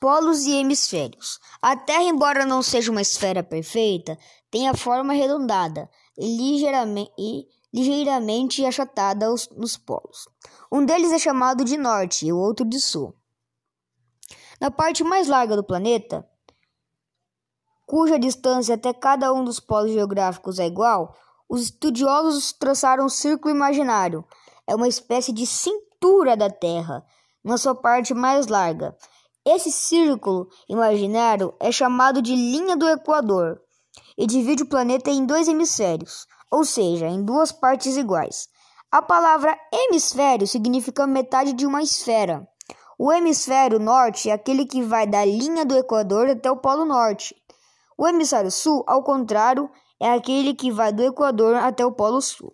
Polos e hemisférios. A Terra, embora não seja uma esfera perfeita, tem a forma arredondada e ligeiramente, e ligeiramente achatada nos polos. Um deles é chamado de norte e o outro de sul. Na parte mais larga do planeta, cuja distância até cada um dos polos geográficos é igual, os estudiosos traçaram um círculo imaginário. É uma espécie de cintura da Terra, na sua parte mais larga. Esse círculo imaginário é chamado de linha do Equador e divide o planeta em dois hemisférios, ou seja, em duas partes iguais. A palavra hemisfério significa metade de uma esfera. O hemisfério norte é aquele que vai da linha do Equador até o Polo Norte. O hemisfério sul, ao contrário, é aquele que vai do Equador até o Polo Sul.